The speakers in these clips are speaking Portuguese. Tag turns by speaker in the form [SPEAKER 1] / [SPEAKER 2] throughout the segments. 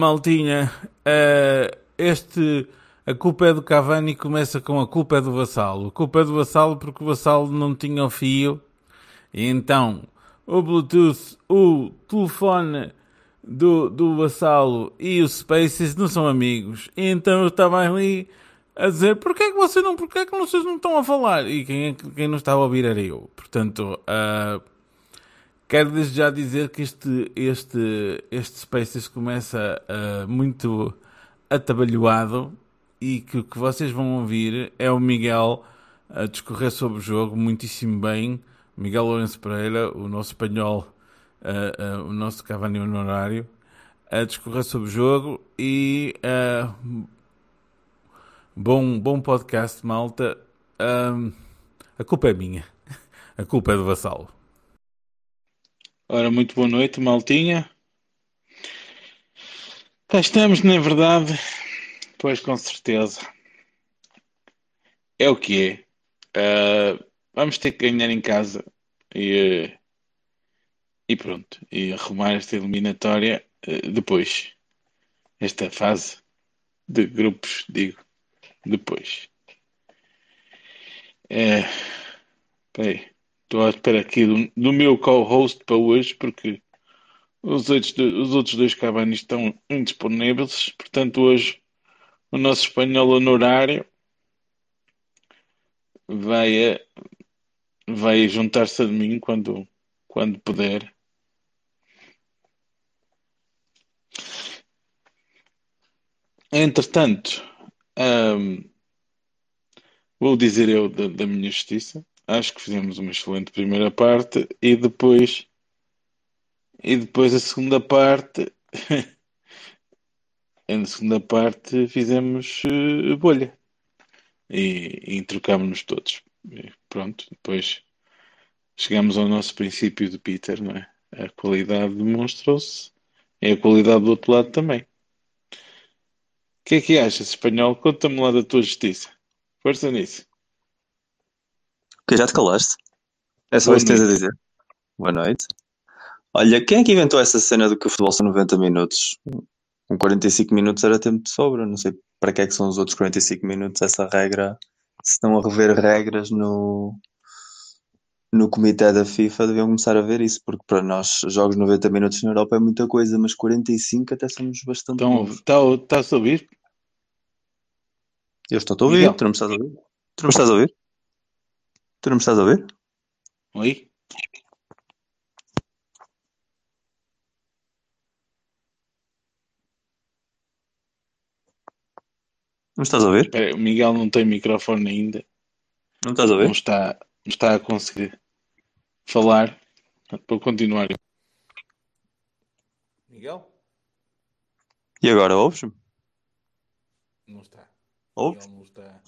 [SPEAKER 1] maltinha. Eh, este. A culpa é do Cavani começa com a culpa é do Vassalo. A culpa é do Vassalo porque o Vassalo não tinha o fio. E então, o Bluetooth, o telefone do, do Vassalo e o Spaces não são amigos. E então eu estava ali a dizer, porquê é que você não, porquê é que vocês não estão a falar? E quem, é que- quem não estava a ouvir era eu. Portanto, ah, Quero desde já dizer que este, este, este Spaces começa ah, muito atabalhoado e que o que vocês vão ouvir é o Miguel a discorrer sobre o jogo muitíssimo bem. Miguel Lourenço Pereira, o nosso espanhol, ah, ah, o nosso Cavani honorário, a discorrer sobre o jogo e bom, bom podcast, malta. A culpa é minha. A culpa é do Vassalo.
[SPEAKER 2] Ora, muito boa noite, maltinha. Cá estamos, na verdade, pois com certeza. É o que é. Ah, vamos ter que ganhar em casa e, e pronto. E arrumar esta eliminatória eh, depois. Esta fase de grupos, digo, depois. É, peraí. Estou à espera aqui do, do meu co-host para hoje, porque os outros, os outros dois Cavani estão indisponíveis. Portanto, hoje o nosso espanhol honorário vai, vai juntar-se a mim quando, quando puder. Entretanto, ahm, vou dizer eu da, da minha justiça. Acho que fizemos uma excelente primeira parte e depois e depois a segunda parte na segunda parte fizemos eh, bolha e, e trocámos-nos todos. E pronto, depois chegamos ao nosso princípio de Peter, não é? A qualidade demonstrou-se e a qualidade do outro lado também. O que é que achas, espanhol? Conta-me lá da tua justiça. Força nisso.
[SPEAKER 3] Que já te calaste? É só isso que tens a dizer. Boa noite. Olha, quem é que inventou essa cena do que o futebol são 90 minutos? Com 45 minutos era tempo de sobra. Não sei para que é que são os outros 45 minutos. Essa regra, se estão a rever regras no, no comitê da FIFA, deviam começar a ver isso, porque para nós, jogos 90 minutos na Europa é muita coisa, mas 45 até somos bastante
[SPEAKER 2] Então, está, estás a ouvir?
[SPEAKER 3] Eu estou a ouvir, tu não me estás a ouvir? Tu não me estás a ouvir? Tu não me estás a ouvir?
[SPEAKER 2] Oi?
[SPEAKER 3] Não me estás a ouvir?
[SPEAKER 2] Espera o Miguel não tem microfone ainda.
[SPEAKER 3] Não estás a
[SPEAKER 2] Não
[SPEAKER 3] ouvir?
[SPEAKER 2] está, não está a conseguir falar. Vou continuar.
[SPEAKER 1] Miguel?
[SPEAKER 3] E agora ouves-me?
[SPEAKER 1] Não está.
[SPEAKER 3] Ouves?
[SPEAKER 1] Miguel não está.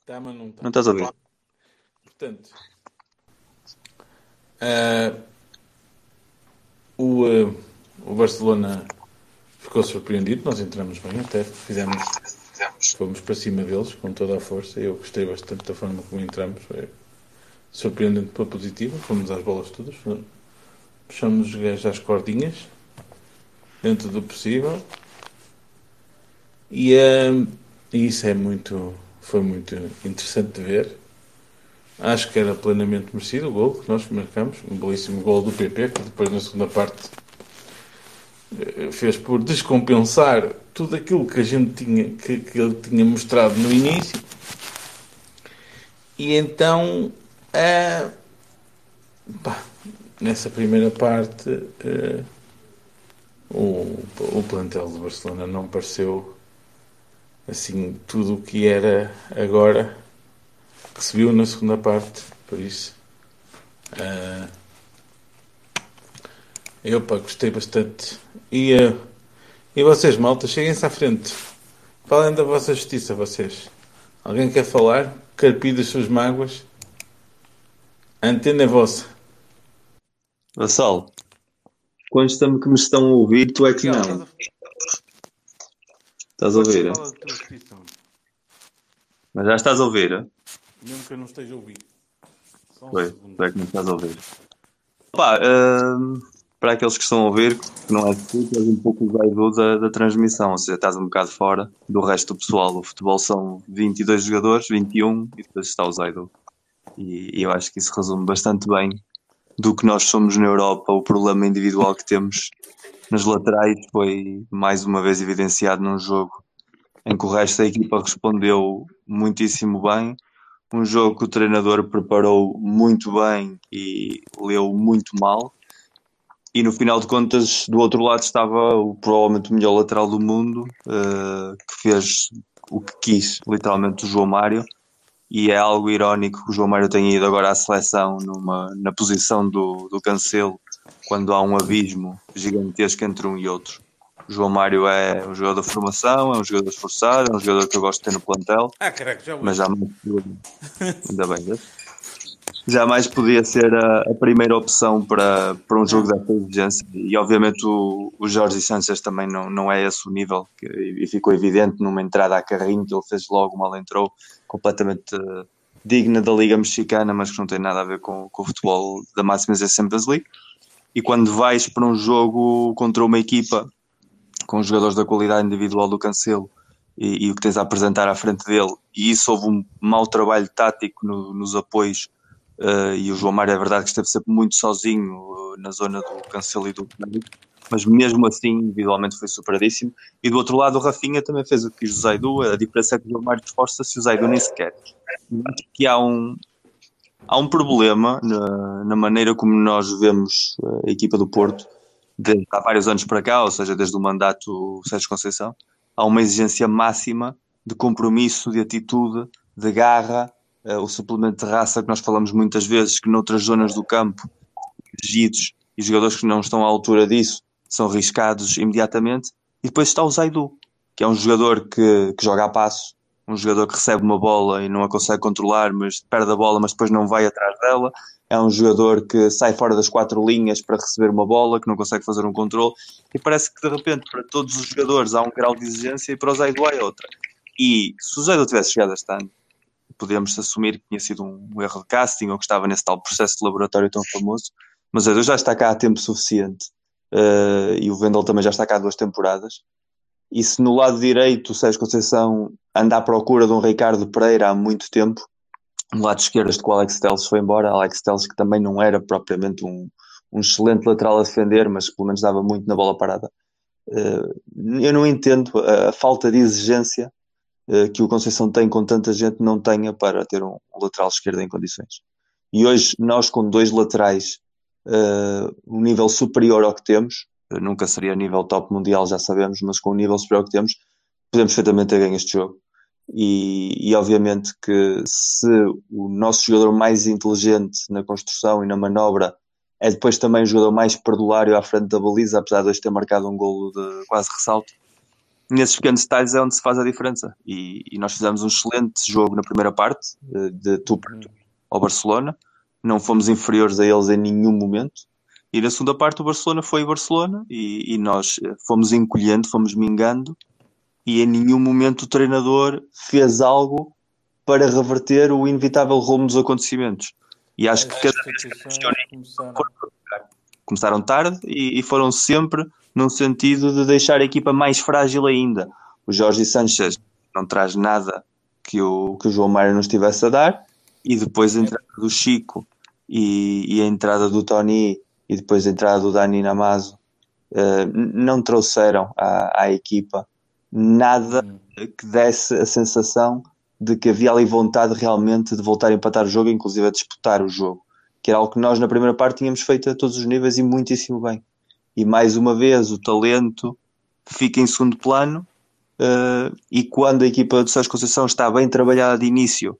[SPEAKER 1] Está, mas não está.
[SPEAKER 3] Não estás a ouvir?
[SPEAKER 1] Portanto, ah, o, ah, o Barcelona ficou surpreendido. Nós entramos bem, até fizemos, fomos para cima deles com toda a força. Eu gostei bastante da forma como entramos. Foi surpreendente pela positiva. Fomos às bolas todas. Puxamos os gajos às cordinhas, dentro do possível. E, ah, e isso é muito, foi muito interessante de ver. Acho que era plenamente merecido o gol que nós marcamos, um belíssimo gol do PP, que depois na segunda parte eh, fez por descompensar tudo aquilo que a gente tinha, que, que ele tinha mostrado no início. E então, pá, nessa primeira parte, eh, o, o plantel do Barcelona não pareceu assim tudo o que era agora que se viu na segunda parte, por isso. ah, eu pá, gostei bastante. E, ah, e vocês, malta, cheguem-se à frente. Falem da vossa justiça, vocês. Alguém quer falar? Carpir das suas mágoas? A antena é vossa.
[SPEAKER 3] Vassal, quando estamos que me estão a ouvir, tu é que não. Estás a ouvir? Mas já estás a ouvir?
[SPEAKER 1] Mesmo que eu não esteja a ouvir. Só um
[SPEAKER 3] Foi,
[SPEAKER 1] segundo.
[SPEAKER 3] é que não estás a ouvir. Hum, para aqueles que estão a ouvir, que não é tu, tu és um pouco o da, da transmissão, ou seja, estás um bocado fora do resto do pessoal. O futebol são 22 jogadores, 21, e depois está o Zaidu. E, e eu acho que isso resume bastante bem do que nós somos na Europa, o problema individual que temos nas laterais foi mais uma vez evidenciado num jogo em que o resto da equipa respondeu muitíssimo bem. Um jogo que o treinador preparou muito bem e leu muito mal. E no final de contas, do outro lado estava o, provavelmente o melhor lateral do mundo, eh, que fez o que quis, literalmente, o João Mário. E é algo irónico que o João Mário tenha ido agora à seleção numa, na posição do, do Cancelo, quando há um abismo gigantesco entre um e outro. O João Mário é um jogador de formação, é um jogador esforçado, é um jogador que eu gosto de ter no plantel,
[SPEAKER 1] Ah, caraca, já
[SPEAKER 3] mas jamais podia, ainda bem, jamais podia ser a, a primeira opção para, para um jogo dessa exigência. E obviamente o, o Jorge Sanches também não, não é esse o nível, que, e ficou evidente numa entrada a carrinho que ele fez logo, mal entrou, completamente eh, digna da Liga Mexicana, mas que não tem nada a ver com, com o futebol da máxima Champions League. E quando vais para um jogo contra uma equipa com os jogadores da qualidade individual do Cancelo e, e o que tens a apresentar à frente dele, e isso houve um mau trabalho tático no- nos apoios, eh, e o João Mário é verdade que esteve sempre muito sozinho eh, na zona do Cancelo e do Fernando, mas mesmo assim, individualmente foi superadíssimo. E do outro lado, o Rafinha também fez o que quis o Zaidu, a diferença é que o João Mário esforça-se o Zaidu nem sequer. Acho que há um, há um problema na, na maneira como nós vemos eh, a equipa do Porto desde há vários anos para cá, ou seja, desde o mandato Sérgio Conceição, há uma exigência máxima de compromisso, de atitude, de garra, eh, o suplemento de raça que nós falamos muitas vezes, que noutras zonas do campo, exigidos, e jogadores que não estão à altura disso são riscados imediatamente. E depois está o Zaidu, que é um jogador que, que joga a passo, um jogador que recebe uma bola e não a consegue controlar, mas perde a bola, mas depois não vai atrás dela. É um jogador que sai fora das quatro linhas para receber uma bola, que não consegue fazer um controle. E parece que de repente para todos os jogadores há um grau de exigência e para o Zaidu há outra. E se o Zaidu tivesse chegado este ano, podemos assumir que tinha sido um erro de casting ou que estava nesse tal processo de laboratório tão famoso. Mas o Zaidu já está cá há tempo suficiente. eh, e o Vendel também já está cá há duas temporadas. E se no lado direito o Sérgio Conceição anda à procura de um Ricardo Pereira há muito tempo, no lado esquerdo este que o Alex Telles foi embora, Alex Telles que também não era propriamente um, um excelente lateral a defender, mas pelo menos dava muito na bola parada. Eh, eu não entendo a, falta de exigência eh, que o Conceição tem com tanta gente não tenha para ter um, lateral esquerdo em condições. E hoje nós com dois laterais eh, um nível superior ao que temos, nunca seria nível top mundial, já sabemos, mas com o nível superior ao que temos, podemos perfeitamente ter ganho este jogo. E, e obviamente que se o nosso jogador mais inteligente na construção e na manobra é depois também o jogador mais perdulário à frente da baliza, apesar de hoje ter marcado um golo de quase ressalto, nesses pequenos detalhes é onde se faz a diferença. E, e nós fizemos um excelente jogo na primeira parte, eh, de tu ao Barcelona, não fomos inferiores a eles em nenhum momento. E na segunda parte o Barcelona foi Barcelona e, e nós eh, fomos encolhendo, fomos mingando e em nenhum momento o treinador fez algo para reverter o inevitável rumo dos acontecimentos. E acho que cada vez que
[SPEAKER 1] começaram.
[SPEAKER 3] começaram tarde e, e foram sempre num sentido de deixar a equipa mais frágil ainda. O Jorge Sanchez não traz nada que o, que o João Mário nos estivesse a dar e depois a entrada do Chico e, e a entrada do Tony e depois a entrada do Dani Namazo eh, n- não trouxeram à, à equipa nada que desse a sensação de que havia ali vontade realmente de voltar a empatar o jogo, inclusive a disputar o jogo, que era algo que nós na primeira parte tínhamos feito a todos os níveis e muitíssimo bem. E mais uma vez o talento fica em segundo plano eh, e quando a equipa do Sérgio Conceição está bem trabalhada de início,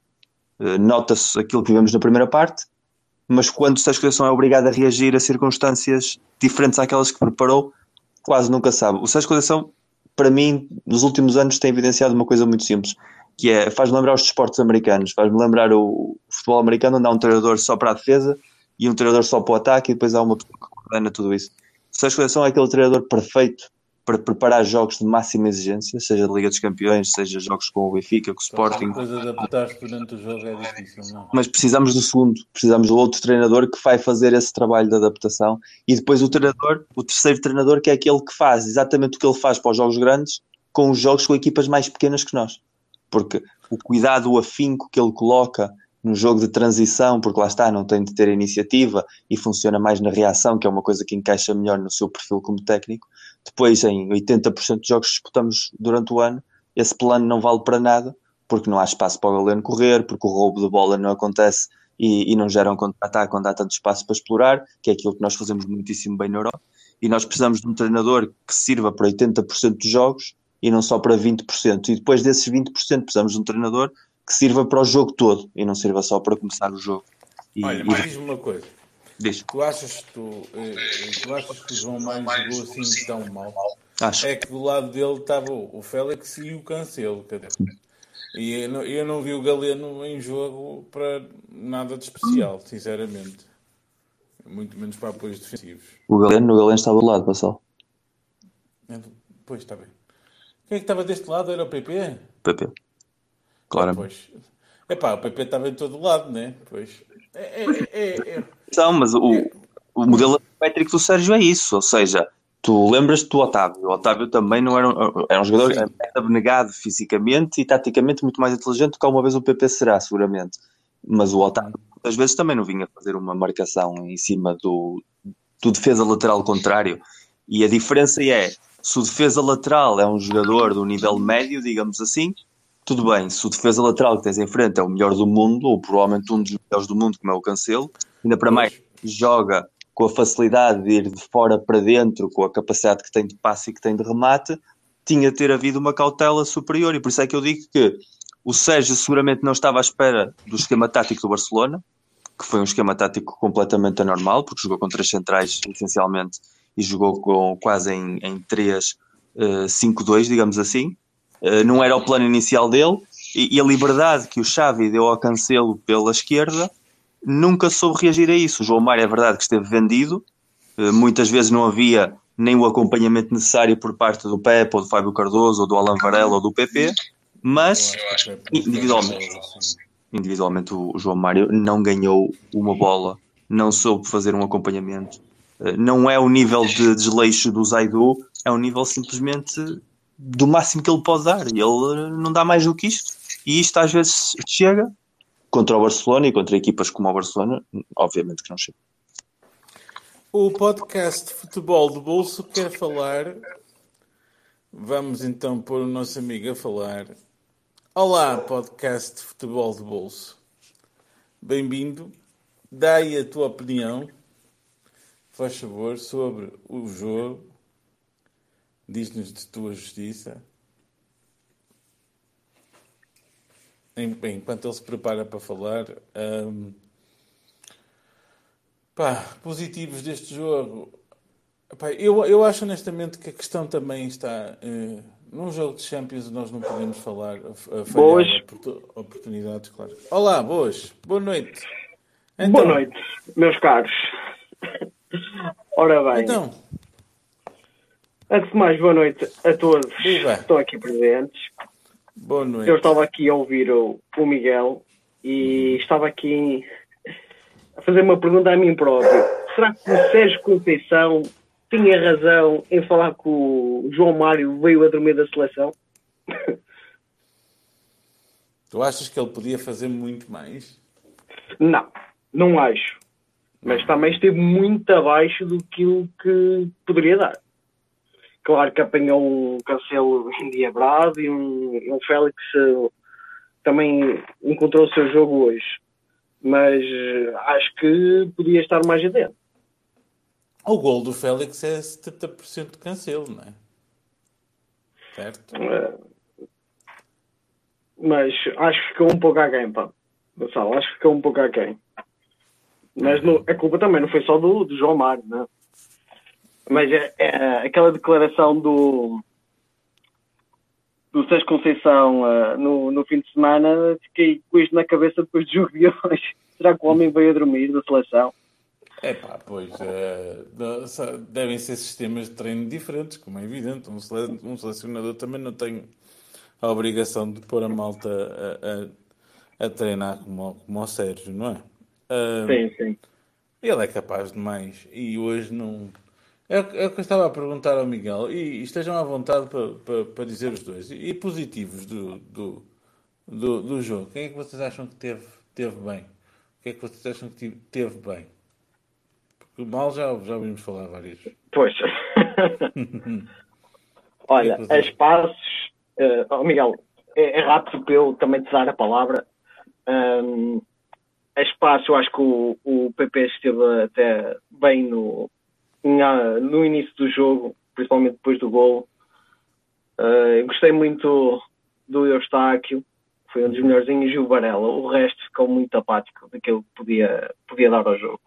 [SPEAKER 3] eh, nota-se aquilo que vivemos na primeira parte, mas quando o Sérgio Conceição é obrigado a reagir a circunstâncias diferentes àquelas que preparou, quase nunca sabe. O Sérgio Conceição, para mim, nos últimos anos tem evidenciado uma coisa muito simples, que é, faz-me lembrar os desportos americanos, faz-me lembrar o, futebol americano onde há um treinador só para a defesa e um treinador só para o ataque e depois há uma que coordena tudo isso. O Sérgio Conceição é aquele treinador perfeito para preparar jogos de máxima exigência, seja de Liga dos Campeões, seja jogos com o Benfica, com o Sporting.
[SPEAKER 1] Depois adaptar-se durante o jogo é difícil, não?
[SPEAKER 3] Mas precisamos do segundo, precisamos do outro treinador que vai fazer esse trabalho de adaptação e depois o treinador, o terceiro treinador, que é aquele que faz exatamente o que ele faz para os jogos grandes com os jogos com equipas mais pequenas que nós. Porque o cuidado, o afinco que ele coloca no jogo de transição, porque lá está, não tem de ter iniciativa e funciona mais na reação, que é uma coisa que encaixa melhor no seu perfil como técnico. Depois, em 80% de jogos que disputamos durante o ano, esse plano não vale para nada, porque não há espaço para o Galeno correr, porque o roubo de bola não acontece e, e não gera um contra-ataque quando há tanto espaço para explorar, que é aquilo que nós fazemos muitíssimo bem na Europa. E nós precisamos de um treinador que sirva para 80% dos jogos e não só para 20%. E depois desses 20% precisamos de um treinador que sirva para o jogo todo e não sirva só para começar o jogo. E,
[SPEAKER 1] Olha,
[SPEAKER 3] e-
[SPEAKER 1] mas diz-me uma coisa.
[SPEAKER 3] Diz,
[SPEAKER 1] Tu achas, que tu, eh, tu achas que o João Mário jogou assim tão mal?
[SPEAKER 3] acho.
[SPEAKER 1] É que do lado dele estava o Félix e o Cancelo, cadê? E eu não, eu não vi o Galeno em jogo para nada de especial, sinceramente. Muito menos para apoios defensivos.
[SPEAKER 3] O Galeno, o Galeno estava do lado, Passal.
[SPEAKER 1] É, Pois, está bem. Quem é que estava deste lado? Era o PP?
[SPEAKER 3] PP. Claramente.
[SPEAKER 1] Pois. Epá, o PP estava em todo lado, né? Pois. É, é, é, é.
[SPEAKER 3] Não, mas o, o modelo métrico do Sérgio é isso, ou seja, tu lembras-te do Otávio. O Otávio também não era um, era um jogador
[SPEAKER 1] Sim.
[SPEAKER 3] abnegado fisicamente e taticamente muito mais inteligente do que alguma vez o PP será, seguramente. Mas o Otávio muitas vezes também não vinha fazer uma marcação em cima do, do defesa lateral contrário. E a diferença é, se o defesa lateral é um jogador do nível médio, digamos assim, tudo bem. Se o defesa lateral que tens em frente é o melhor do mundo, ou provavelmente um dos melhores do mundo, como é o Cancelo, ainda para mais joga com a facilidade de ir de fora para dentro, com a capacidade que tem de passe e que tem de remate, tinha de ter havido uma cautela superior. E por isso é que eu digo que o Sérgio seguramente não estava à espera do esquema tático do Barcelona, que foi um esquema tático completamente anormal, porque jogou com três centrais, essencialmente, e jogou com quase em, em 3-5-2, digamos assim. Uh, não era o plano inicial dele, e, e, a liberdade que o Xavi deu ao Cancelo pela esquerda nunca soube reagir a isso. O João Mário é verdade que esteve vendido, uh, muitas vezes não havia nem o acompanhamento necessário por parte do Pepe, ou do Fábio Cardoso, ou do Alan Varela, ou do PP, mas individualmente, individualmente o João Mário não ganhou uma bola, não soube fazer um acompanhamento. Uh, não é o nível de desleixo do Zaidu, é um nível simplesmente do máximo que ele pode dar. E ele não dá mais do que isto. E isto às vezes chega contra o Barcelona e contra equipas como o Barcelona, obviamente que não chega.
[SPEAKER 1] O podcast Futebol do Bolso quer falar. Vamos então pôr o nosso amigo a falar. Olá, podcast Futebol do Bolso. Bem-vindo. Dá aí a tua opinião, faz favor, sobre o jogo Diz-nos de tua justiça. Enquanto ele se prepara para falar, um, pá, positivos deste jogo. Pá, eu, eu acho honestamente que a questão também está. Uh, num jogo de Champions nós não podemos falar a, a
[SPEAKER 4] boas.
[SPEAKER 1] oportunidades, claro. Olá, boas. Boa noite.
[SPEAKER 4] Então, Boa noite, meus caros. Ora bem.
[SPEAKER 1] Então,
[SPEAKER 4] Antes de mais, boa noite a todos
[SPEAKER 1] Viva.
[SPEAKER 4] que estão aqui presentes.
[SPEAKER 1] boa noite.
[SPEAKER 4] Eu estava aqui a ouvir o, o Miguel e estava aqui a fazer uma pergunta a mim próprio. Será que o Sérgio Conceição tinha razão em falar que o João Mário veio a dormir da seleção?
[SPEAKER 1] Tu achas que ele podia fazer muito mais?
[SPEAKER 4] Não, não acho. Mas também esteve muito abaixo do que poderia dar. Claro que apanhou um Cancelo endiabrado e um, um Félix uh, também encontrou o seu jogo hoje. Mas uh, acho que podia estar mais adentro.
[SPEAKER 1] O gol do Félix é 70% de cancelo, não é? Certo?
[SPEAKER 4] Uh, mas acho que ficou um pouco aquém, pá. Gonçalo, acho que ficou um pouco aquém. Mas no, a culpa também não foi só do, do João Mário, não é? Mas é, é, aquela declaração do do Sérgio Conceição uh, no, no fim de semana, fiquei com isto na cabeça depois do jogo de hoje. Será que o homem veio a dormir da seleção?
[SPEAKER 1] É pá, pois, eh, devem ser sistemas de treino diferentes, como é evidente. Um, sele- um selecionador também não tem a obrigação de pôr a malta a, a- a treinar como, como o Sérgio, não é? Ah,
[SPEAKER 4] Sim, sim.
[SPEAKER 1] Ele é capaz de mais e hoje não. É, o que- é o que eu estava a perguntar ao Miguel e, estejam à vontade para, para, para dizer os dois. E, positivos do, do, do, do jogo. Quem é que vocês acham que teve, teve bem? O que é que vocês acham que teve bem? Porque mal já, já ouvimos falar várias vezes.
[SPEAKER 4] Pois. Olha,
[SPEAKER 1] é
[SPEAKER 4] as passos. eh, oh, Miguel, é, é rápido para eu também te dar a palavra. Um, as passos, eu acho que o, o PP esteve até bem no, no início do jogo, principalmente depois do gol. Eh, eu gostei muito do Eustáquio, foi um dos melhorzinhos, e o Varela. O resto ficou muito apático daquilo que podia, podia dar ao jogo.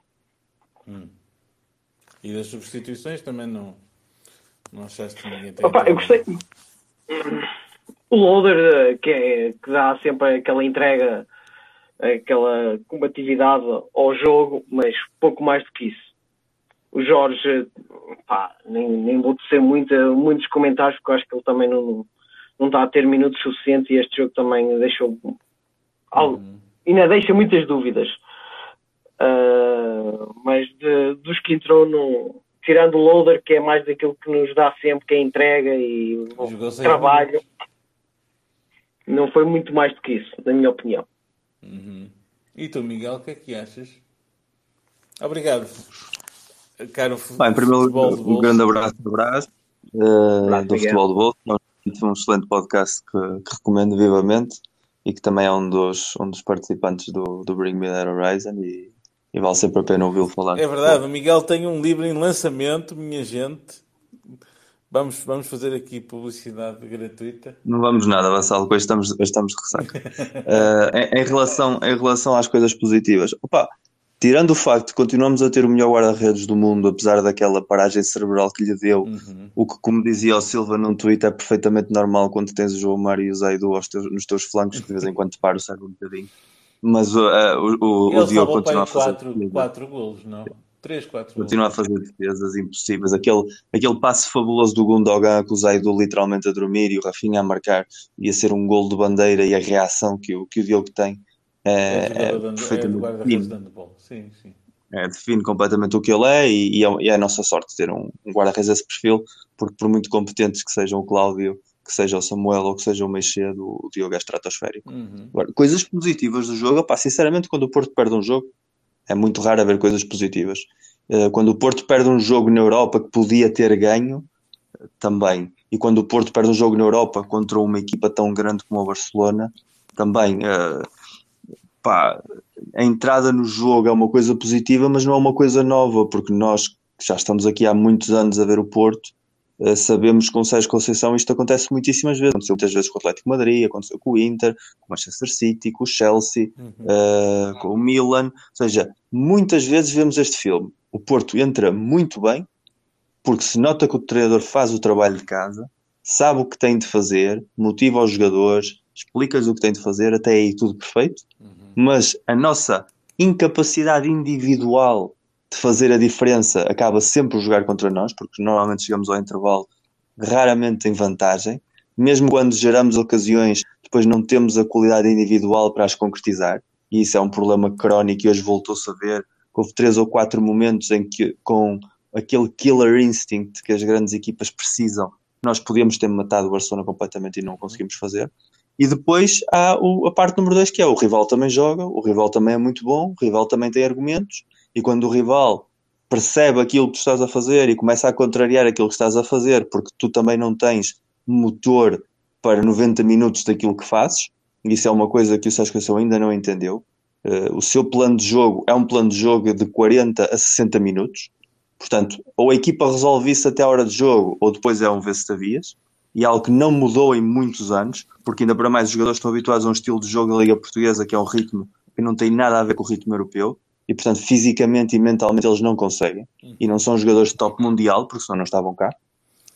[SPEAKER 1] E das substituições também não, não achaste que ninguém tem.
[SPEAKER 4] Opa, eu gostei. O Loader, eh, que, é, que dá sempre aquela entrega, aquela combatividade ao jogo, mas pouco mais do que isso. O Jorge, pá, nem, nem vou tecer muito, muitos comentários, porque eu acho que ele também não, não está a ter minutos suficientes e este jogo também deixou. algo- Ainda deixa muitas dúvidas. Ah, mas de- dos que entrou no. Tirando o loader, que é mais daquilo que nos dá sempre, que é entrega e
[SPEAKER 1] seis
[SPEAKER 4] trabalho, não foi muito mais do que isso, na minha opinião.
[SPEAKER 1] E tu, Miguel, o que é que achas? Obrigado. Caro
[SPEAKER 3] Bem, em primeiro
[SPEAKER 1] futebol
[SPEAKER 3] um
[SPEAKER 1] bolso.
[SPEAKER 3] grande abraço do
[SPEAKER 4] Abraço,
[SPEAKER 3] do
[SPEAKER 4] Miguel.
[SPEAKER 3] Futebol de Bolso. Nós um excelente podcast que, que recomendo vivamente e que também é um dos, um dos participantes do, do Bring Me That Horizon e, e vale sempre a pena ouvi-lo falar.
[SPEAKER 1] É verdade, o Miguel tem um livro em lançamento, minha gente. Vamos, vamos fazer aqui publicidade gratuita.
[SPEAKER 3] Não vamos nada, Vassalo, hoje estamos, estamos de ressaca. Eh, em, em relação, em relação às coisas positivas, opa, tirando o facto de continuamos a ter o melhor guarda-redes do mundo, apesar daquela paragem cerebral que lhe deu, o que, como dizia o Silva num tweet, é perfeitamente normal quando tens o João Mário e o Zaidu teus- nos teus flancos, que de vez em quando te paro, serve um bocadinho. Mas uh, uh, o, o, o Diogo
[SPEAKER 1] para
[SPEAKER 3] continua a fazer
[SPEAKER 1] quatro, quatro golos, não? Três, quatro golos.
[SPEAKER 3] Continua a fazer defesas impossíveis. Aquele, aquele passe fabuloso do Gundogan com o Zaidu literalmente a dormir e o Rafinha a marcar ia ser um gol de bandeira e a reação que o, que o Diogo tem
[SPEAKER 1] É,
[SPEAKER 3] é, é
[SPEAKER 1] é
[SPEAKER 3] perfeitamente define.
[SPEAKER 1] Sim, sim.
[SPEAKER 3] é, define completamente o que ele é e, e é, e é a nossa sorte ter um, um guarda-redes desse perfil, porque por muito competentes que sejam o Cláudio, que seja o Samuel ou que seja o Meixedo, o Diogo é estratosférico.
[SPEAKER 1] Uhum.
[SPEAKER 3] Agora, coisas positivas do jogo, opá, sinceramente, quando o Porto perde um jogo, é muito raro haver coisas positivas. Eh, Quando o Porto perde um jogo na Europa que podia ter ganho, também. E quando o Porto perde um jogo na Europa contra uma equipa tão grande como o Barcelona, também. eh, pá, a entrada no jogo é uma coisa positiva, mas não é uma coisa nova, porque nós que já estamos aqui há muitos anos a ver o Porto, eh, sabemos que com o Sérgio Conceição isto acontece muitíssimas vezes. Aconteceu muitas vezes com o Atlético Madrid, aconteceu com o Inter, com o Manchester City, com o Chelsea, eh, com o Milan. Ou seja, muitas vezes vemos este filme. O Porto entra muito bem, porque se nota que o treinador faz o trabalho de casa, sabe o que tem de fazer, motiva os jogadores, explica-lhes o que tem de fazer, até aí tudo perfeito. Mas a nossa incapacidade individual de fazer a diferença acaba sempre por jogar contra nós, porque normalmente chegamos ao intervalo raramente em vantagem. Mesmo quando geramos ocasiões, depois não temos a qualidade individual para as concretizar. E isso é um problema crónico e hoje voltou-se a ver. Houve três ou quatro momentos em que, com aquele killer instinct que as grandes equipas precisam, nós podíamos ter matado o Barcelona completamente e não conseguimos fazer. E depois há o- a parte número dois, que é o rival também joga, o rival também é muito bom, o rival também tem argumentos, e quando o rival percebe aquilo que tu estás a fazer e começa a contrariar aquilo que estás a fazer, porque tu também não tens motor para 90 minutos daquilo que fazes, isso é uma coisa que o Sérgio Conceição ainda não entendeu. Eh, o seu plano de jogo é um plano de jogo de 40 a 60 minutos, portanto, ou a equipa resolve isso até a hora de jogo, ou depois é um vez-tavias, e algo que não mudou em muitos anos, porque ainda para mais os jogadores estão habituados a um estilo de jogo da Liga Portuguesa que é um ritmo que não tem nada a ver com o ritmo europeu, e portanto fisicamente e mentalmente eles não conseguem, e não são jogadores de top mundial, porque senão não estavam cá.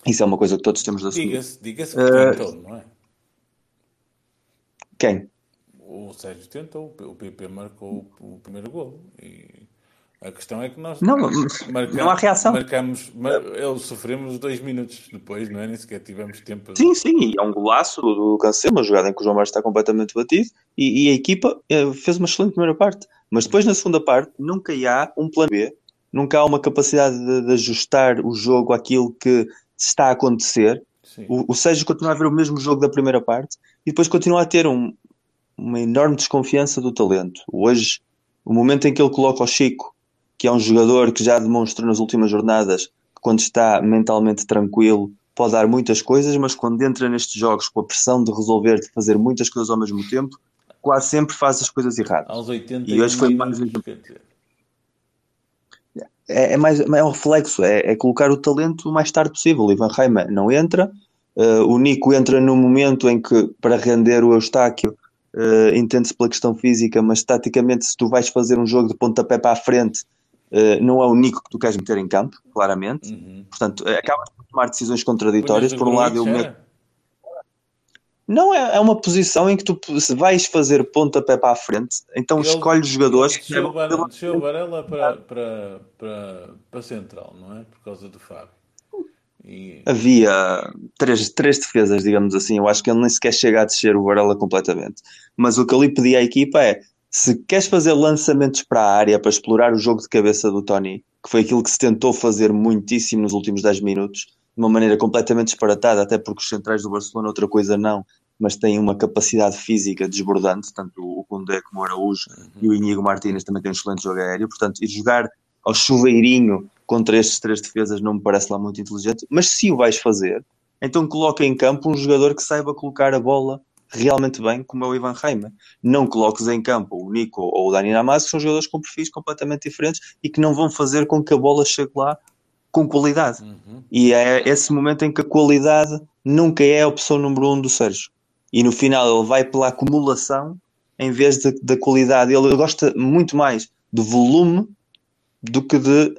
[SPEAKER 3] Isso é uma coisa que todos temos de assumir.
[SPEAKER 1] Diga-se diga-se que
[SPEAKER 3] Eh,
[SPEAKER 1] tentou, não é?
[SPEAKER 3] Quem?
[SPEAKER 1] O Sérgio tentou, o PP marcou o, o primeiro gol. E A questão é que nós
[SPEAKER 3] Não,
[SPEAKER 1] marcamos,
[SPEAKER 3] não há reação.
[SPEAKER 1] Marcamos, mar, sofremos dois minutos depois, não é? Nem sequer tivemos tempo.
[SPEAKER 3] Sim, sim, e é um golaço do, Cancelo, uma jogada em que o João Mário está completamente batido e, e a equipa eh, fez uma excelente primeira parte. Mas depois, na segunda parte, nunca há um plano B, nunca há uma capacidade de, de ajustar o jogo àquilo que está a acontecer.
[SPEAKER 1] Sim.
[SPEAKER 3] O, o Sérgio continua a ver o mesmo jogo da primeira parte e depois continua a ter um- uma enorme desconfiança do talento. Hoje, o momento em que ele coloca o Chico, que é um jogador que já demonstrou nas últimas jornadas que quando está mentalmente tranquilo pode dar muitas coisas, mas quando entra nestes jogos com a pressão de resolver, de fazer muitas coisas ao mesmo tempo, quase sempre faz as coisas erradas.
[SPEAKER 1] Aos 80
[SPEAKER 3] E hoje foi mais um- é, é mais é um reflexo, é, é colocar o talento o mais tarde possível. Ivan Reima não entra, eh, o Nico entra no momento em que, para render o Eustáquio, eh, entende-se pela questão física, mas taticamente, se tu vais fazer um jogo de pontapé para a frente, eh, não é o Nico que tu queres meter em campo, claramente.
[SPEAKER 1] uhum.
[SPEAKER 3] Portanto, eh, acabas por tomar decisões contraditórias. Por um lado, eu
[SPEAKER 1] Gruitch,
[SPEAKER 3] meto. Não, é, é uma posição em que tu, se vais fazer pontapé para a frente, então
[SPEAKER 1] Ele-
[SPEAKER 3] escolhe jogadores que
[SPEAKER 1] Desceu o
[SPEAKER 3] saibam
[SPEAKER 1] Varela, desceu o Varela para, para, para, para central, não é? Por causa do Fábio. E,
[SPEAKER 3] havia três, três defesas, digamos assim. Eu acho que ele nem sequer chega a descer o Varela completamente. Mas o que ali pedi à equipa é: se queres fazer lançamentos para a área para explorar o jogo de cabeça do Tony, que foi aquilo que se tentou fazer muitíssimo nos últimos 10 minutos, de uma maneira completamente disparatada, até porque os centrais do Barcelona, outra coisa não, mas têm uma capacidade física desbordante, tanto o Koundé como o Araújo e o Inigo Martínez também têm um excelente jogo aéreo. Portanto, ir jogar ao chuveirinho contra estes três defesas não me parece lá muito inteligente, mas se o vais fazer, então coloca em campo um jogador que saiba colocar a bola realmente bem, como é o Ivan Reimer. Não coloques em campo o Nico ou o Dani Namaz, que são jogadores com perfis completamente diferentes e que não vão fazer com que a bola chegue lá com qualidade.
[SPEAKER 1] Uhum.
[SPEAKER 3] E é esse momento em que a qualidade nunca é a opção número um do Sérgio. E no final ele vai pela acumulação em vez de- da qualidade. Ele gosta muito mais de volume do que de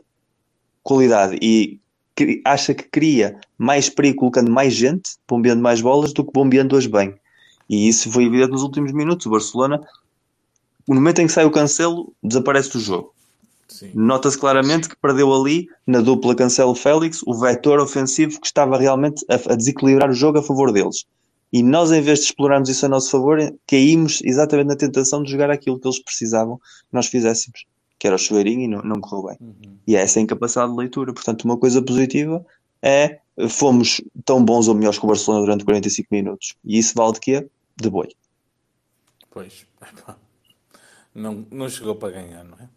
[SPEAKER 3] qualidade. E acha que cria mais perigo colocando mais gente, bombeando mais bolas, do que bombeando-as bem. E isso foi evidente nos últimos minutos. O Barcelona, no momento em que sai o cancelo, desaparece do jogo. Nota-se claramente que perdeu ali, na dupla Cancelo-Félix, o vetor ofensivo que estava realmente a, a desequilibrar o jogo a favor deles. E nós, em vez de explorarmos isso a nosso favor, caímos exatamente na tentação de jogar aquilo que eles precisavam que nós fizéssemos, que era o chuveirinho e não, não correu bem.
[SPEAKER 1] Uhum.
[SPEAKER 3] E é essa incapacidade de leitura. Portanto, uma coisa positiva é fomos tão bons ou melhores que o Barcelona durante 45 minutos. E isso vale de quê? De boi.
[SPEAKER 1] Pois. Não, não chegou para ganhar, não é?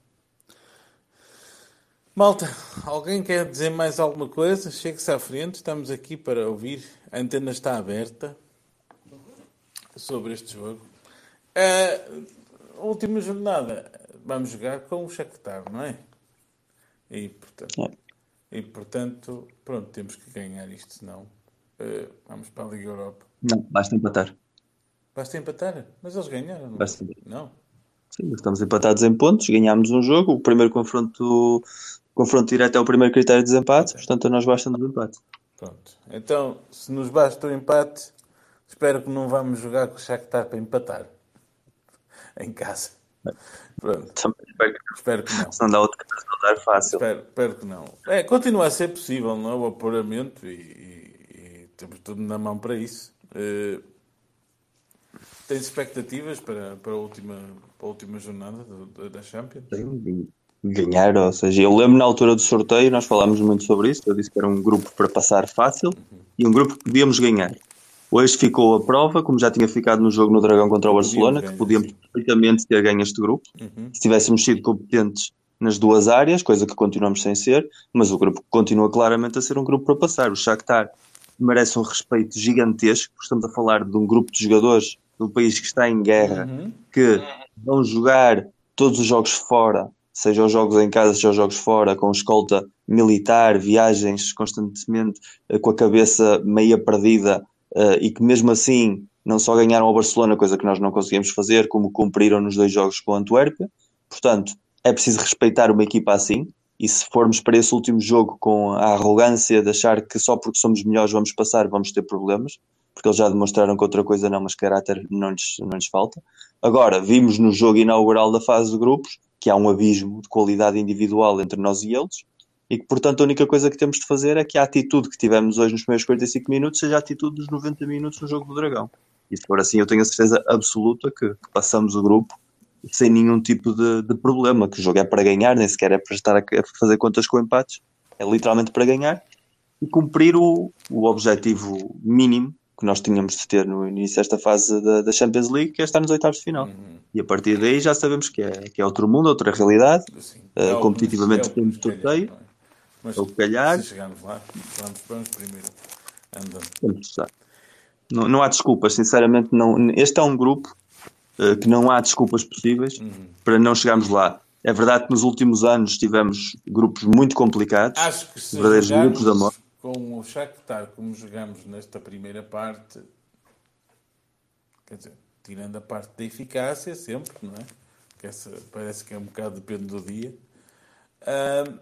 [SPEAKER 1] Malta, alguém quer dizer mais alguma coisa? Chegue-se à frente, estamos aqui para ouvir. A antena está aberta sobre este jogo. A última jornada, vamos jogar com o Shakhtar, não é? E portanto, e, portanto pronto, temos que ganhar isto, senão eh, vamos para a Liga Europa.
[SPEAKER 3] Não, basta empatar.
[SPEAKER 1] Basta empatar, mas eles ganharam, não?
[SPEAKER 3] Basta.
[SPEAKER 1] Não?
[SPEAKER 3] Sim, estamos empatados em pontos, ganhámos um jogo, o primeiro confronto, confronto direto é o primeiro critério de desempate, portanto a nós basta-nos o empate.
[SPEAKER 1] Pronto. Então, se nos basta o empate, espero que não vamos jogar com o Shakhtar para empatar. Em casa. Pronto.
[SPEAKER 3] Também espero que
[SPEAKER 1] Espero que não.
[SPEAKER 3] se não dá outra coisa, não dar fácil.
[SPEAKER 1] Espero, espero que não. É, continua a ser possível, não é? O apuramento e, e- e temos tudo na mão para isso. Eh, tens expectativas para, para, a última, para a última jornada do- da- Champions?
[SPEAKER 3] Sim, Ganhar, ou seja, eu lembro na altura do sorteio, nós falámos muito sobre isso, eu disse que era um grupo para passar fácil e um grupo que podíamos ganhar. Hoje ficou a prova, como já tinha ficado no jogo no Dragão contra o Barcelona, que podíamos
[SPEAKER 1] sim.
[SPEAKER 3] perfeitamente ter ganho este grupo.
[SPEAKER 1] Uhum.
[SPEAKER 3] se tivéssemos sido competentes nas duas áreas, coisa que continuamos sem ser, mas o grupo continua claramente a ser um grupo para passar. O Shakhtar merece um respeito gigantesco, porque estamos a falar de um grupo de jogadores de um país que está em guerra,
[SPEAKER 1] Uhum.
[SPEAKER 3] que vão jogar todos os jogos fora, seja os jogos em casa, seja os jogos fora, com escolta militar, viagens constantemente eh, com a cabeça meia perdida eh, e que mesmo assim não só ganharam ao Barcelona, coisa que nós não conseguimos fazer, como cumpriram nos dois jogos com o Antuérpia. Portanto, é preciso respeitar uma equipa assim. E se formos para esse último jogo com a arrogância de achar que só porque somos melhores vamos passar, vamos ter problemas, porque eles já demonstraram que outra coisa não, mas caráter não lhes, não lhes falta. Agora, vimos no jogo inaugural da fase de grupos que há um abismo de qualidade individual entre nós e eles e que, portanto, a única coisa que temos de fazer é que a atitude que tivemos hoje nos primeiros 45 minutos seja a atitude dos 90 minutos no jogo do Dragão. E se for assim, eu tenho a certeza absoluta que, que passamos o grupo sem nenhum tipo de, de, problema, que o jogo é para ganhar, nem sequer é para estar a, a fazer contas com empates, é literalmente para ganhar e cumprir o, o objetivo mínimo que nós tínhamos de ter no início desta fase da, da Champions League, que é estar nos oitavos de final. Uhum. E a partir daí já sabemos que é, que é outro mundo, outra realidade. Uh, competitivamente temos sorteio. É? Mas, é o calhar.
[SPEAKER 1] Se chegarmos lá, vamos, vamos primeiro
[SPEAKER 3] andando. Não, não há desculpas, sinceramente. Não, este é um grupo uh, que não há desculpas possíveis uhum. para não chegarmos lá. É verdade que nos últimos anos tivemos grupos muito complicados,
[SPEAKER 1] Acho que se verdadeiros grupos da morte. Com o Shakhtar, como jogamos nesta primeira parte, quer dizer, tirando a parte da eficácia, sempre, não é? Que essa parece que é um bocado depende do dia. Uh,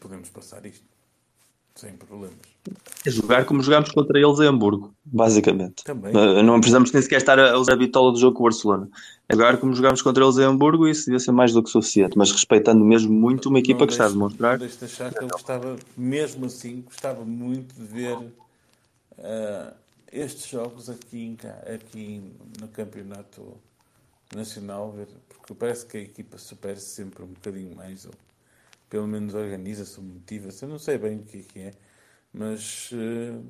[SPEAKER 1] podemos passar isto. Sem problemas.
[SPEAKER 3] É jogar como jogámos contra eles em Hamburgo, basicamente. Também. Não precisamos nem sequer estar a usar a bitola do jogo com o Barcelona. É jogar como jogámos contra eles em Hamburgo e isso devia ser mais do que suficiente, mas respeitando mesmo muito uma equipa não que está a demonstrar.
[SPEAKER 1] Deixe de achar que eu gostava, mesmo assim, gostava muito de ver uh, estes jogos aqui, aqui no campeonato nacional, porque parece que a equipa supera -se sempre um bocadinho mais. Ou pelo menos organiza-se, motiva-se. Eu não sei bem o que é que é, mas. Uh...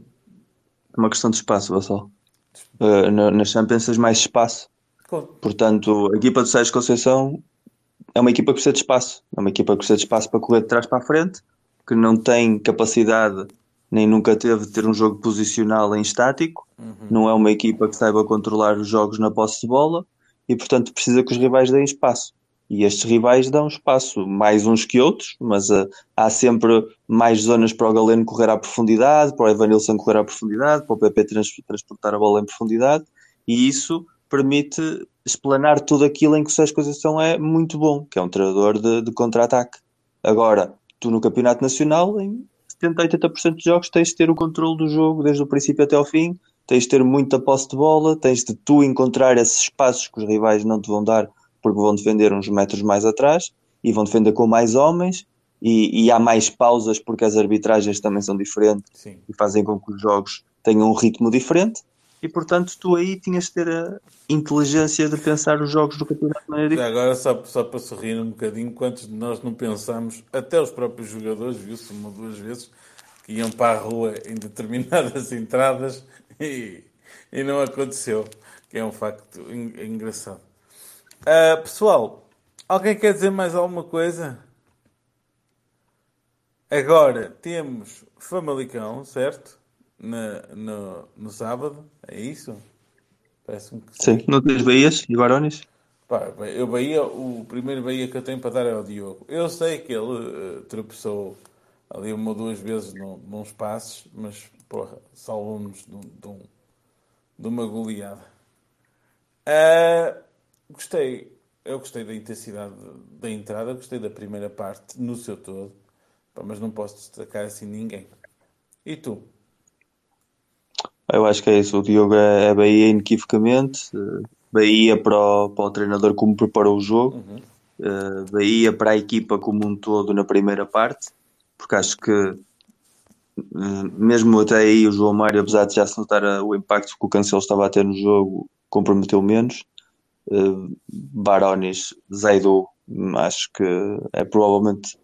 [SPEAKER 3] É uma questão de espaço, Vassal. Uh, na Champions tens mais espaço. Portanto, a equipa do Sérgio Conceição é uma equipa que precisa de espaço. É uma equipa que precisa de espaço para correr de trás para a frente, que não tem capacidade, nem nunca teve, de ter um jogo posicional em estático. Uhum. Não é uma equipa que saiba controlar os jogos na posse de bola e, portanto, precisa que os rivais deem espaço. E estes rivais dão espaço, mais uns que outros, mas uh, há sempre mais zonas para o Galeno correr à profundidade, para o Evanilson correr à profundidade, para o PP trans transportar a bola em profundidade, e isso permite explanar tudo aquilo em que o Sérgio Conceição é muito bom, que é um treinador de, de contra-ataque. Agora, tu no Campeonato Nacional, em 70, 80% de jogos, tens de ter o controle do jogo desde o princípio até ao fim, tens de ter muita posse de bola, tens de tu encontrar esses espaços que os rivais não te vão dar porque vão defender uns metros mais atrás e vão defender com mais homens e, e há mais pausas porque as arbitragens também são diferentes Sim. e fazem com que os jogos tenham um ritmo diferente e portanto tu aí tinhas de ter a inteligência de pensar os jogos do campeonato de maneira
[SPEAKER 1] diferente. Agora só, só para sorrir um bocadinho, quantos de nós não pensamos, até os próprios jogadores, viu-se uma ou duas vezes, que iam para a rua em determinadas entradas e, e não aconteceu, que é um facto engraçado. Uh, pessoal, alguém quer dizer mais alguma coisa? Agora temos Famalicão, certo? Na, no, no sábado, é isso?
[SPEAKER 3] Parece-me que sim. sim. Não tens Bahias e Barões?
[SPEAKER 1] Pá, eu Bahia, o primeiro Bahia que eu tenho para dar é o Diogo. Eu sei que ele uh, tropeçou ali uma ou duas vezes no, nos passos, mas porra, salvou-nos de, de, de, uma goleada. Uh, Gostei, eu gostei da intensidade da entrada, gostei da primeira parte no seu todo, mas não posso destacar assim ninguém. E tu?
[SPEAKER 3] Eu acho que é isso. O Diogo é, é Bahia inequivocamente. Bahia para o, para o treinador como preparou o jogo. Uhum. Uh, Bahia para a equipa como um todo na primeira parte. Porque acho que uh, mesmo até aí o João Mário, apesar de já se notar o impacto que o Cancelo estava a ter no jogo, comprometeu menos. Uh, Barones, Zaidu, acho que é provavelmente,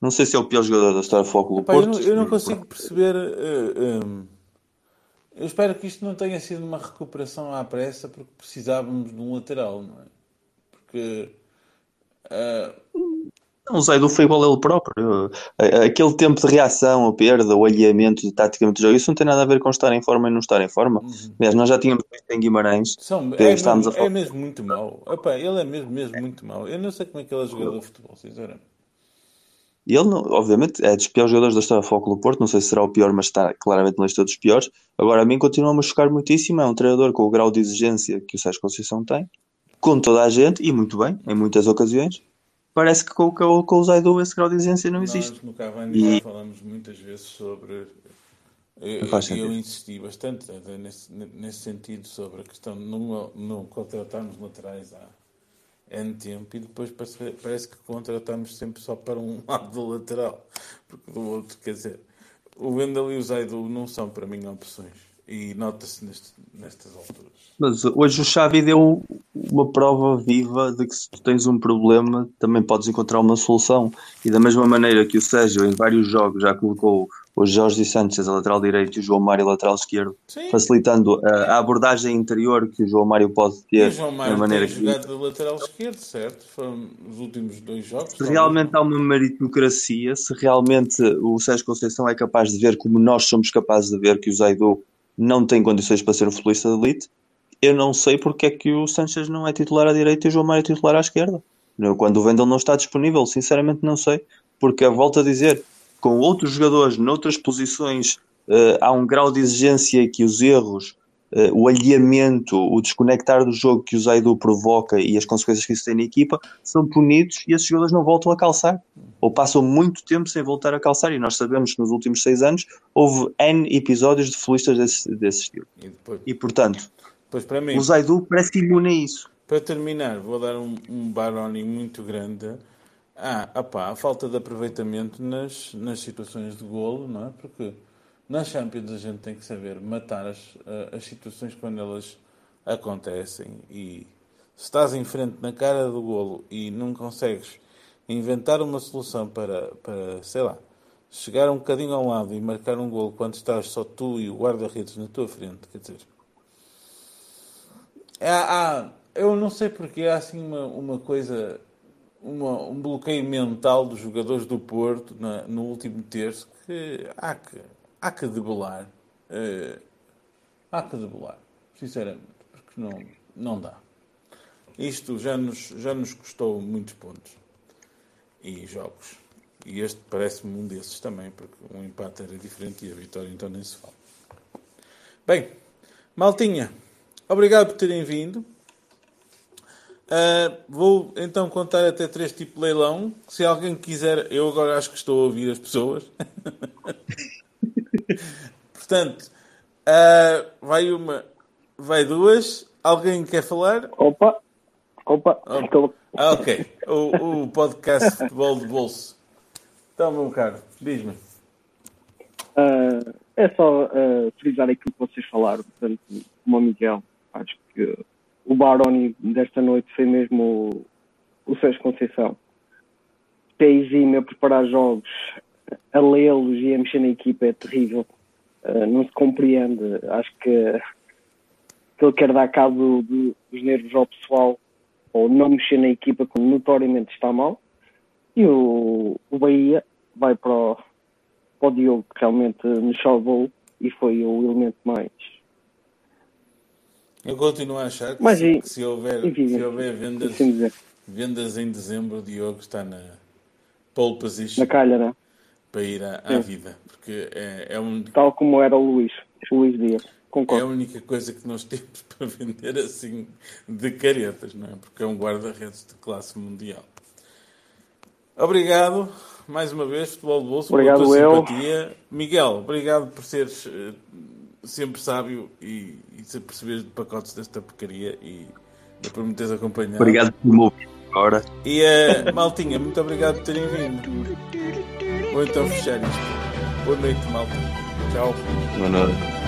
[SPEAKER 3] não sei se é o pior jogador da história do do Porto.
[SPEAKER 1] Eu não, eu não consigo perceber. Uh, eh, um, eu espero que isto não tenha sido uma recuperação à pressa, porque precisávamos de um lateral, não é? Porque. Uh,
[SPEAKER 3] não sei, do igual ele próprio. Aquele tempo de reação, a perda, o alinhamento de taticamente do jogo, isso não tem nada a ver com estar em forma e não estar em forma. Uhum. Aliás, nós já tínhamos visto em Guimarães.
[SPEAKER 1] São, é, mesmo, é mesmo muito mau. Epá, ele é mesmo, mesmo muito mau. Eu não sei como é que ele é jogador de futebol, sinceramente.
[SPEAKER 3] Ele, não, obviamente, é dos piores jogadores da história do Foco do Porto. Não sei se será o pior, mas está claramente na lista dos piores. Agora, a mim continua a me chocar muitíssimo. É um treinador com o grau de exigência que o Sérgio Conceição tem, com toda a gente, e muito bem, em muitas ocasiões parece que com, com, com o Zaidu esse grau de exigência não existe.
[SPEAKER 1] Nós no Cavani e... falamos muitas vezes sobre. Eu, eu insisti bastante nesse, nesse sentido sobre a questão de não, não contratarmos laterais à, N tempo e depois parece, parece que contratamos sempre só para um lado do lateral, porque do outro, quer dizer, o Wendel e o Zaidu não são para mim opções e nota-se nestas alturas.
[SPEAKER 3] Mas hoje o Xavi deu uma prova viva de que se tu tens um problema, também podes encontrar uma solução. E da mesma maneira que o Sérgio, em vários jogos, já colocou o Jorge Sanchez a lateral direito e o João Mário a lateral esquerdo,
[SPEAKER 1] Sim.
[SPEAKER 3] facilitando a, abordagem interior que o João Mário pode
[SPEAKER 1] E
[SPEAKER 3] ter
[SPEAKER 1] o João
[SPEAKER 3] da
[SPEAKER 1] Mário
[SPEAKER 3] maneira
[SPEAKER 1] tem
[SPEAKER 3] que
[SPEAKER 1] jogado de lateral esquerdo, certo? Foram os últimos dois jogos.
[SPEAKER 3] se realmente há uma meritocracia, se realmente o Sérgio Conceição é capaz de ver como nós somos capazes de ver que o Zaidu não tem condições para ser um futbolista de elite, eu não sei porque é que o Sanchez não é titular à direita e o João Mário é titular à esquerda. Quando o Vendel não está disponível, sinceramente não sei, porque volto a dizer, com outros jogadores noutras posições, eh, há um grau de exigência que os erros, eh, o alheamento, o desconectar do jogo que o Zaidu provoca e as consequências que isso tem na equipa são punidos e esses jogadores não voltam a calçar ou passam muito tempo sem voltar a calçar. E nós sabemos que nos últimos seis anos houve N episódios de futbolistas desse, desse estilo.
[SPEAKER 1] E depois,
[SPEAKER 3] E portanto,
[SPEAKER 1] mim,
[SPEAKER 3] o Zaidu parece imune a isso.
[SPEAKER 1] para terminar, vou dar um, um Baroni muito grande. Ah, opá, a falta de aproveitamento nas, nas situações de golo, não é? Porque nas Champions a gente tem que saber matar as, as situações quando elas acontecem. E se estás em frente na cara do golo e não consegues inventar uma solução para, para sei lá, chegar um bocadinho ao lado e marcar um golo quando estás só tu e o guarda-redes na tua frente, quer dizer, Há, há- eu não sei porque há assim uma, uma coisa, uma- um bloqueio mental dos jogadores do Porto na- no último terço que há que, há que debelar. Eh, há que debelar, sinceramente, porque não, não dá. Isto já nos, já nos custou muitos pontos e jogos. E este parece-me um desses também, porque um empate era diferente e a vitória então nem se fala. Bem, Maltinha, obrigado por terem vindo. Ah, vou então contar até três tipo leilão. Se alguém quiser, eu agora acho que estou a ouvir as pessoas. Portanto, ah, vai uma, vai duas. Alguém quer falar?
[SPEAKER 4] Opa, opa, estou.
[SPEAKER 1] Ah, ok. O, o podcast Futebol de Bolso. Então, meu caro, diz-me.
[SPEAKER 4] Ah, é só ah, frisar aquilo que vocês falaram, portanto, como o Miguel. Acho que o Baroni desta noite foi mesmo o, o Sérgio Conceição. Exímio a preparar jogos, a lê-los e a mexer na equipa é terrível. Ah, não se compreende. Acho que, que ele quer dar cabo do- dos nervos ao pessoal ou não mexer na equipa quando notoriamente está mal. E o, o Bahia vai para o, para o Diogo, que realmente nos salvou e foi o elemento mais.
[SPEAKER 1] Eu continuo a achar que,
[SPEAKER 4] Mas
[SPEAKER 1] se,
[SPEAKER 4] e-
[SPEAKER 1] que se houver,
[SPEAKER 4] enfim,
[SPEAKER 1] se houver vendas, vendas em dezembro, o Diogo está na pole position
[SPEAKER 4] na calha, né?
[SPEAKER 1] Para ir à, à vida. Porque é, é, um,
[SPEAKER 4] Tal como era o Luís, o Luís Dias.
[SPEAKER 1] é a
[SPEAKER 4] Concordo.
[SPEAKER 1] única coisa que nós temos para vender assim de caretas, não é? Porque é um guarda-redes de classe mundial. Obrigado mais uma vez, Futebol de Bolso,
[SPEAKER 4] Obrigado,
[SPEAKER 1] pela tua
[SPEAKER 4] eu.
[SPEAKER 1] simpatia. Miguel, obrigado por seres eh, sempre sábio e, e perceberes de pacotes desta porcaria e, e por me teres acompanhado.
[SPEAKER 3] Obrigado por me ouvir Ora.
[SPEAKER 1] E uh, maltinha, muito obrigado por terem vindo. Vou então fechar isto. Boa noite, malta. Tchau.
[SPEAKER 3] Boa noite.